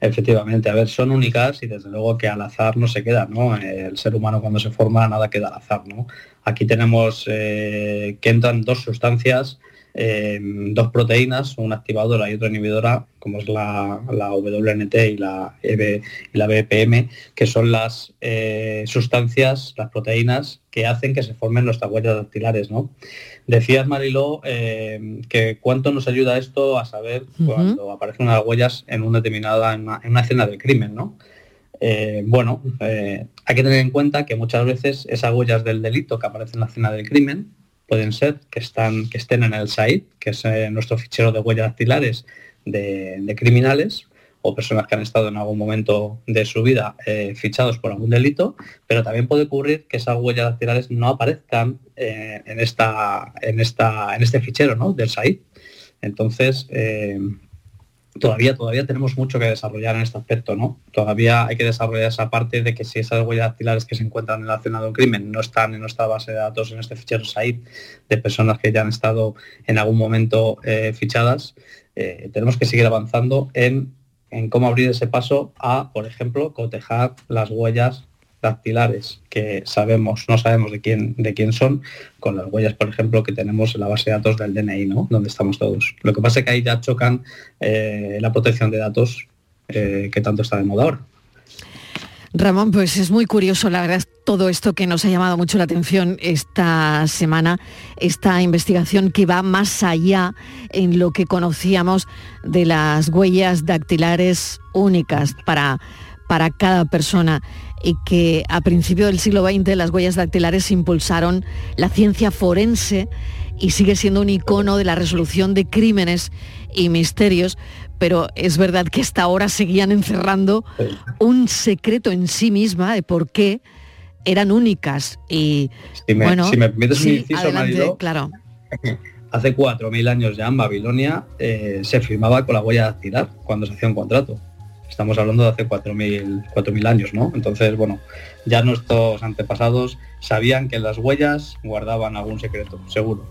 Efectivamente, a ver, son únicas y desde luego que al azar no se queda, ¿no? El ser humano cuando se forma nada queda al azar, ¿no? Aquí tenemos eh, que entran dos sustancias Dos proteínas, una activadora y otra inhibidora, como es la, WNT y la, EB, y la BPM, que son las eh, sustancias, las proteínas que hacen que se formen nuestras huellas dactilares. ¿no? Decías, Mariló, em, que cuánto nos ayuda esto a saber cuando aparecen unas huellas en una determinada, en una, escena del crimen, ¿no? Eh, bueno, eh, hay que tener en cuenta que muchas veces esas huellas del delito que aparecen en la escena del crimen pueden ser que, están, que estén en el SAID, que es eh, nuestro fichero de huellas dactilares de, criminales o personas que han estado en algún momento de su vida eh, fichados por algún delito, pero también puede ocurrir que esas huellas dactilares no aparezcan eh, en, esta, en, esta, en este fichero ¿no? del SAID. Entonces, todavía, todavía tenemos mucho que desarrollar en este aspecto, ¿no? Todavía hay que desarrollar esa parte de que si esas huellas dactilares que se encuentran en la escena de un crimen no están en nuestra base de datos, en este fichero SAID, de personas que ya han estado en algún momento eh, fichadas, eh, tenemos que seguir avanzando en, en cómo abrir ese paso a, por ejemplo, cotejar las huellas dactilares que sabemos, no sabemos de quién, de quién son, con las huellas, por ejemplo, que tenemos en la base de datos del DNI, ¿no? Donde estamos todos. Lo que pasa es que ahí ya chocan eh, la protección de datos eh, que tanto está de moda ahora. Ramón, pues es muy curioso, la verdad, todo esto que nos ha llamado mucho la atención esta semana, esta investigación que va más allá en lo que conocíamos de las huellas dactilares únicas para, para cada persona y que a principios del siglo XX las huellas dactilares impulsaron la ciencia forense y sigue siendo un icono de la resolución de crímenes y misterios, pero es verdad que hasta ahora seguían encerrando un secreto en sí misma de por qué eran únicas. Y si me, bueno, si me permites un inciso, claro. (laughs) Hace 4.000 años ya en Babilonia eh, se firmaba con la huella dactilar cuando se hacía un contrato estamos hablando de hace 4.000 años, ¿no? Entonces, bueno, ya nuestros antepasados sabían que las huellas guardaban algún secreto, seguro.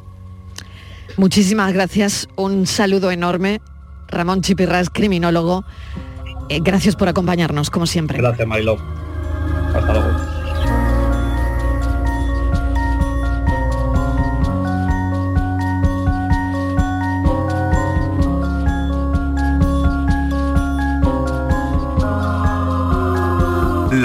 Muchísimas gracias, un saludo enorme Ramón Chipirra es criminólogo. Eh, gracias por acompañarnos, como siempre. Gracias, Mariló. Hasta luego.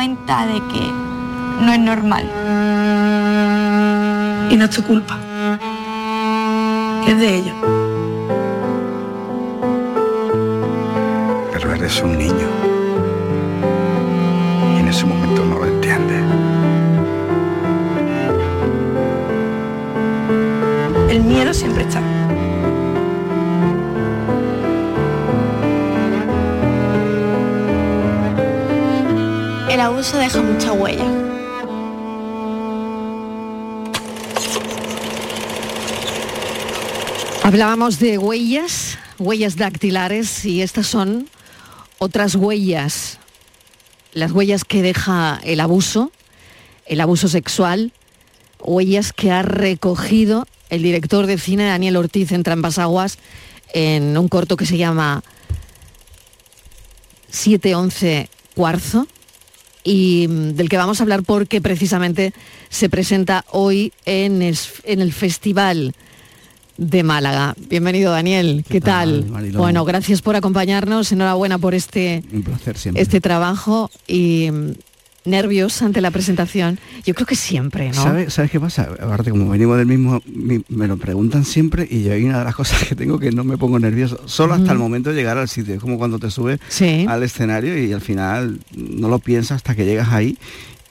cuenta de que no es normal. Y no es tu culpa. Que es de ellos. Pero eres un niño. Y en ese momento no lo entiendes. El miedo siempre está. El abuso deja mucha huella. Hablábamos de huellas, huellas dactilares, y estas son otras huellas, las huellas que deja el abuso, el abuso sexual, huellas que ha recogido el director de cine Daniel Ortiz en Trampas Aguas en un corto que se llama 711 Cuarzo y mm, del que vamos a hablar porque precisamente se presenta hoy en, es- en el Festival de Málaga. Bienvenido Daniel, ¿qué, tal? Bueno, gracias por acompañarnos, enhorabuena por este, Un placer siempre. este trabajo y mm, nervios ante la presentación. Yo creo que siempre, ¿no? ¿Sabes, ¿Sabes qué pasa? Aparte, como venimos del mismo, mi- me lo preguntan siempre y yo hay una de las (laughs) cosas que tengo que no me pongo nervioso, solo hasta el momento de llegar al sitio. Es como cuando te subes al escenario y al final no lo piensas hasta que llegas ahí.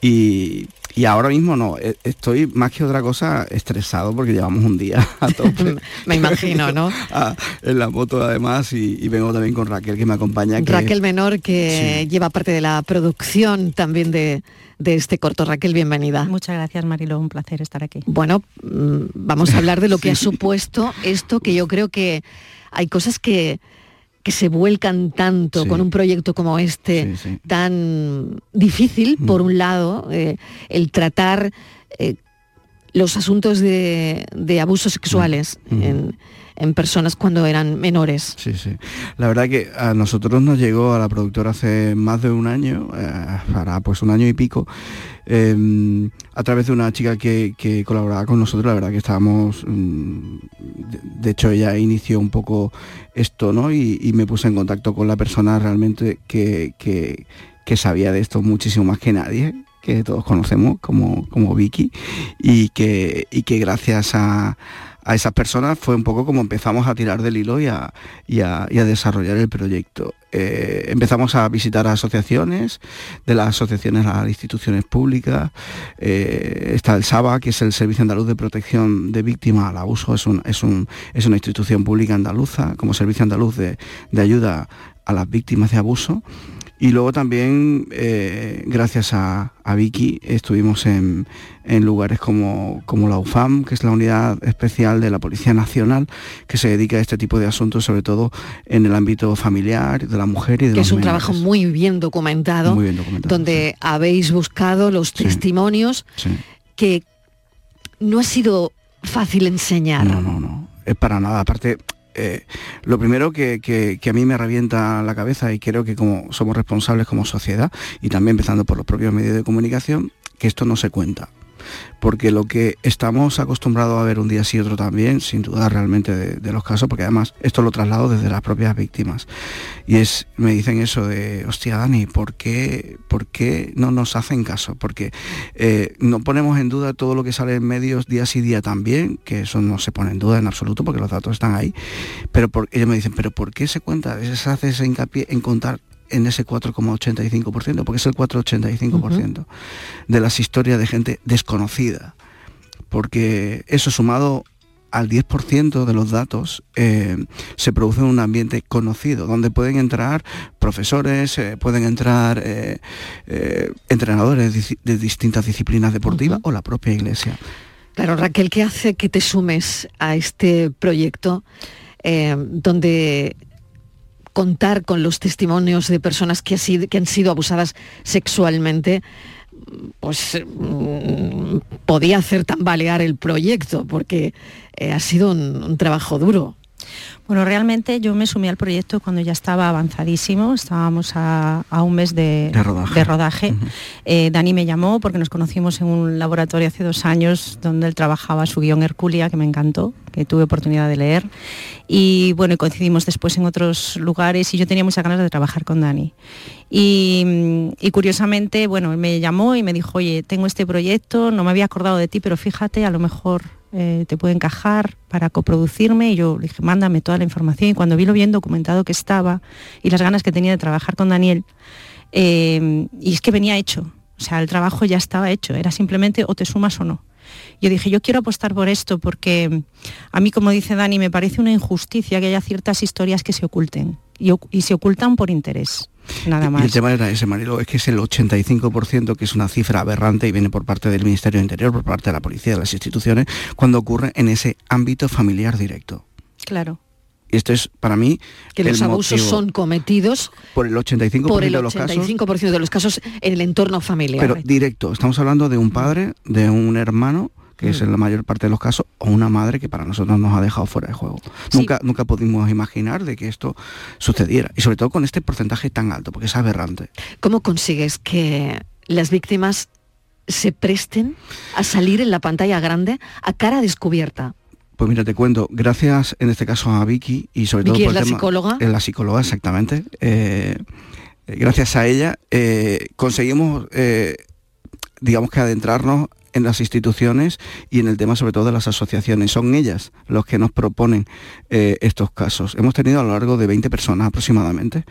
Y, y ahora mismo no, e- estoy más que otra cosa estresado porque llevamos un día (laughs) a tope. (laughs) Me imagino, ¿no? (laughs) Ah, en la moto además y, y vengo también con Raquel que me acompaña. que- Raquel Menor, que lleva parte de la producción también de, de este corto. Raquel, bienvenida. Muchas gracias, Marilo. Un placer estar aquí. Bueno, mm, vamos a hablar de lo que ha supuesto esto, que yo creo que hay cosas que, que se vuelcan tanto con un proyecto como este, tan difícil, Mm. por un lado, eh, el tratar eh, los asuntos de, de abusos sexuales Mm. en, en personas cuando eran menores. Sí, sí. La verdad que a nosotros nos llegó a la productora hace más de un año, eh, para pues un año y pico, eh, a través de una chica que, que colaboraba con nosotros, la verdad que estábamos, mm, de hecho ella inició un poco esto, ¿no? Y, y me puse en contacto con la persona realmente que, que- que sabía de esto muchísimo más que nadie que todos conocemos como, como Vicky y que, y que gracias a, a esas personas fue un poco como empezamos a tirar del hilo y a, y a- y a desarrollar el proyecto. Eh, empezamos a visitar asociaciones, de las asociaciones a las instituciones públicas. Eh, está el SABA, que es el Servicio Andaluz de Protección de Víctimas al Abuso, es, un- es, un- es una institución pública andaluza, como Servicio Andaluz de, de Ayuda a las Víctimas de Abuso. Y luego también, eh, gracias a, a Vicky, estuvimos en, en lugares como, como la UFAM, que es la unidad especial de la Policía Nacional, que se dedica a este tipo de asuntos, sobre todo en el ámbito familiar, de la mujer y de que los es un menores. trabajo muy bien documentado, Muy bien documentado, donde habéis buscado los testimonios Sí. que no ha sido fácil enseñar. No, no, no. Es para nada. Aparte, eh, lo primero que, que- que a mí me revienta la cabeza y creo que como somos responsables como sociedad y también empezando por los propios medios de comunicación, que esto no se cuenta. Porque lo que estamos acostumbrados a ver un día sí otro también, sin duda realmente de, de los casos, porque además esto lo traslado desde las propias víctimas. Y es, me dicen eso de, hostia Dani, ¿por qué, por qué no nos hacen caso? Porque eh, no ponemos en duda todo lo que sale en medios día sí día también, que eso no se pone en duda en absoluto porque los datos están ahí, pero por- ellos me dicen, pero ¿por qué se cuenta? Se hace ese hincapié en contar en ese 4,85%, porque es el 4,85% de las historias de gente desconocida. porque eso sumado al 10% de los datos eh, se produce en un ambiente conocido, donde pueden entrar profesores, eh, pueden entrar eh, entrenadores de, distintas disciplinas deportivas o la propia iglesia. Claro, Raquel, ¿qué hace que te sumes a este proyecto donde contar con los testimonios de personas que, han sido abusadas sexualmente pues mm, podía hacer tambalear el proyecto porque eh, ha sido un, trabajo duro. Bueno, realmente yo me sumí al proyecto cuando ya estaba avanzadísimo, estábamos a, un mes de, rodaje. Eh, Dani me llamó porque nos conocimos en un laboratorio hace dos años donde él trabajaba su guion Herculia, que me encantó, que tuve oportunidad de leer. Y bueno, coincidimos después en otros lugares y yo tenía muchas ganas de trabajar con Dani. Y, y, curiosamente, bueno, él me llamó y me dijo, oye, tengo este proyecto, no me había acordado de ti, pero fíjate, a lo mejor eh, te puede encajar para coproducirme y yo le dije, mándame toda la información y cuando vi lo bien documentado que estaba y las ganas que tenía de trabajar con Daniel, eh, y es que venía hecho, o sea, el trabajo ya estaba hecho, era simplemente o te sumas o no. Yo dije, yo quiero apostar por esto porque a mí, como dice Dani, me parece una injusticia que haya ciertas historias que se oculten y se ocultan por interés. Nada más. Y el tema era ese, Marilo, es que es el 85%, que es una cifra aberrante y viene por parte del Ministerio de Interior, por parte de la policía, de las instituciones, cuando ocurre en ese ámbito familiar directo. Claro. Y esto es para mí que los abusos son cometidos por el 85% por el de los casos. 85% de los casos en el entorno familiar. Pero directo, estamos hablando de un padre, de un hermano que es en la mayor parte de los casos, o una madre que para nosotros nos ha dejado fuera de juego. Nunca, nunca pudimos imaginar de que esto sucediera, y sobre todo con este porcentaje tan alto, porque es aberrante. ¿Cómo consigues que las víctimas se presten a salir en la pantalla grande a cara descubierta? Pues mira, te cuento, gracias en este caso a Vicky y sobre todo por es la psicóloga. Es la psicóloga, exactamente. Eh, gracias a ella eh, conseguimos, eh, digamos que adentrarnos en las instituciones y en el tema sobre todo de las asociaciones. Son ellas los que nos proponen eh, estos casos. Hemos tenido a lo largo de 20 personas aproximadamente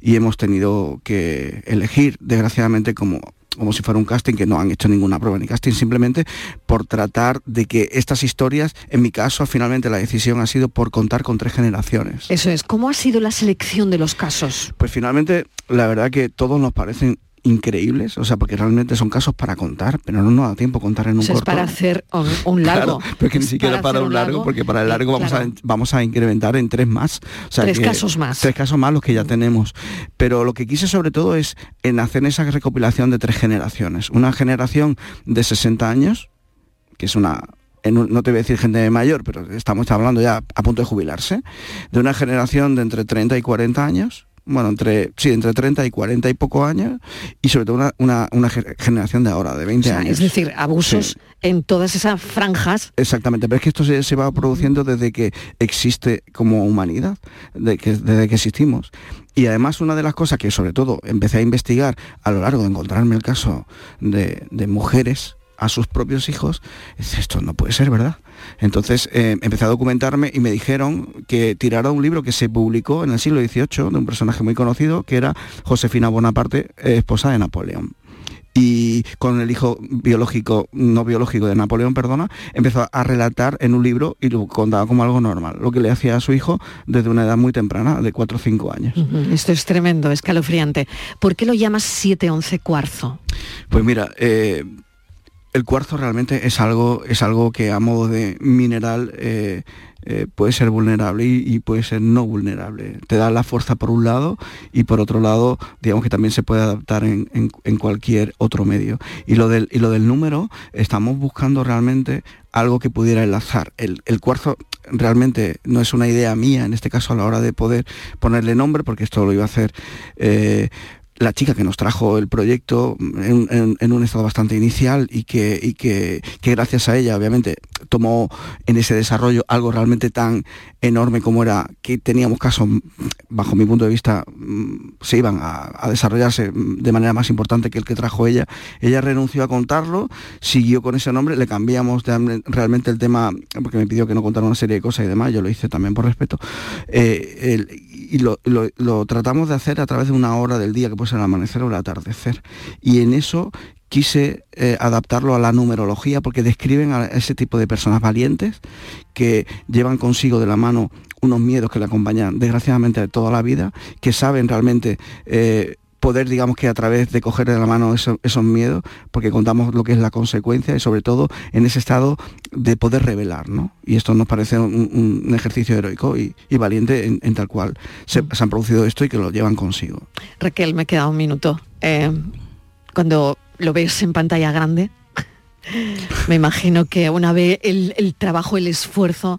y hemos tenido que elegir, desgraciadamente, como como si fuera un casting que no han hecho ninguna prueba ni casting, simplemente por tratar de que estas historias, en mi caso, finalmente la decisión ha sido por contar con tres generaciones. Eso es, ¿cómo ha sido la selección de los casos? Pues finalmente, la verdad que todos nos parecen increíbles, o sea, porque realmente son casos para contar, pero no nos da tiempo contar en un o Es para hacer un, largo. (laughs) Claro, pero que ni siquiera para, un largo, porque para el largo vamos, a, vamos a incrementar en tres más. O sea, tres casos más. Tres casos más los que ya tenemos. Pero lo que quise sobre todo es en hacer esa recopilación de tres generaciones. Una generación de 60 años, que es una no te voy a decir gente mayor, pero estamos hablando ya a punto de jubilarse, de una generación de entre 30 y 40 años, bueno, entre, sí, entre 30 y 40 y poco años, y sobre todo una, generación de ahora, de 20 años. Es decir, abusos en todas esas franjas. Exactamente, pero es que esto se, va produciendo desde que existe como humanidad, de que, desde que existimos. Y además una de las cosas que sobre todo empecé a investigar a lo largo de encontrarme el caso de, de mujeres a sus propios hijos, esto no puede ser, ¿verdad? Entonces eh, empecé a documentarme y me dijeron que tirara un libro que se publicó en el siglo XVIII de un personaje muy conocido que era Josefina Bonaparte, eh, esposa de Napoleón y con el hijo biológico, no biológico de Napoleón, perdona, empezó a relatar en un libro y lo contaba como algo normal, lo que le hacía a su hijo desde una edad muy temprana, de 4 o 5 años. Esto es tremendo, escalofriante. ¿Por qué lo llamas 711 cuarzo? Pues mira, eh, el cuarzo realmente es algo, es algo que a modo de mineral eh, eh, puede ser vulnerable y, puede ser no vulnerable. Te da la fuerza por un lado y por otro lado, digamos que también se puede adaptar en, cualquier otro medio. Y lo, del, y lo del número, estamos buscando realmente algo que pudiera enlazar. El, cuarzo realmente no es una idea mía, en este caso a la hora de poder ponerle nombre, porque esto lo iba a hacer eh, la chica que nos trajo el proyecto en, un estado bastante inicial y, que, que, gracias a ella obviamente tomó en ese desarrollo algo realmente tan enorme como era que teníamos casos, bajo mi punto de vista, mm, se iban a, desarrollarse de manera más importante que el que trajo ella. Ella renunció a contarlo, siguió con ese nombre, le cambiamos realmente el tema, porque me pidió que no contara una serie de cosas y demás, yo lo hice también por respeto. Eh, y lo, tratamos de hacer a través de una hora del día, que puede ser el amanecer o el atardecer. Y en eso quise eh, adaptarlo a la numerología porque describen a ese tipo de personas valientes que llevan consigo de la mano unos miedos que le acompañan desgraciadamente de toda la vida, que saben realmente eh, poder, digamos que a través de coger de la mano esos miedos, porque contamos lo que es la consecuencia y sobre todo en ese estado de poder revelar, ¿no? Y esto nos parece un, ejercicio heroico y, valiente en, tal cual se, han producido esto y que lo llevan consigo. Raquel, me queda un minuto. Eh, cuando lo ves en pantalla grande, (laughs) me imagino que una vez el, el trabajo, el esfuerzo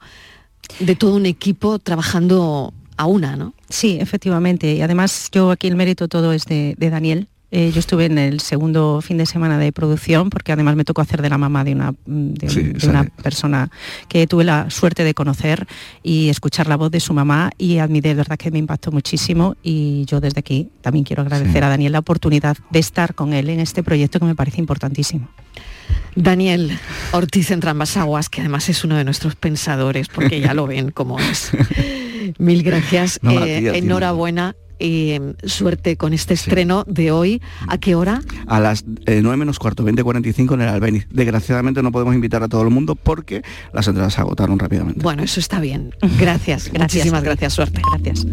de todo un equipo trabajando a una, ¿no? Sí, efectivamente. Y además yo aquí el mérito todo es de, Daniel. Eh, yo estuve en el segundo fin de semana de producción porque además me tocó hacer de la mamá de una, de, una persona que tuve la suerte de conocer y escuchar la voz de su mamá y a mí de verdad que me impactó muchísimo y yo desde aquí también quiero agradecer a Daniel la oportunidad de estar con él en este proyecto que me parece importantísimo. Daniel Ortiz en Aguas, que además es uno de nuestros pensadores, porque ya lo ven como es. (laughs) Mil gracias. Eh, enhorabuena y em, suerte con este estreno de hoy. ¿A qué hora? A las 9 eh, menos cuarto, 20.45 en el Albeniz. Desgraciadamente no podemos invitar a todo el mundo porque las entradas se agotaron rápidamente. Bueno, eso está bien. Gracias, (laughs) gracias. Muchísimas gracias, suerte. Gracias.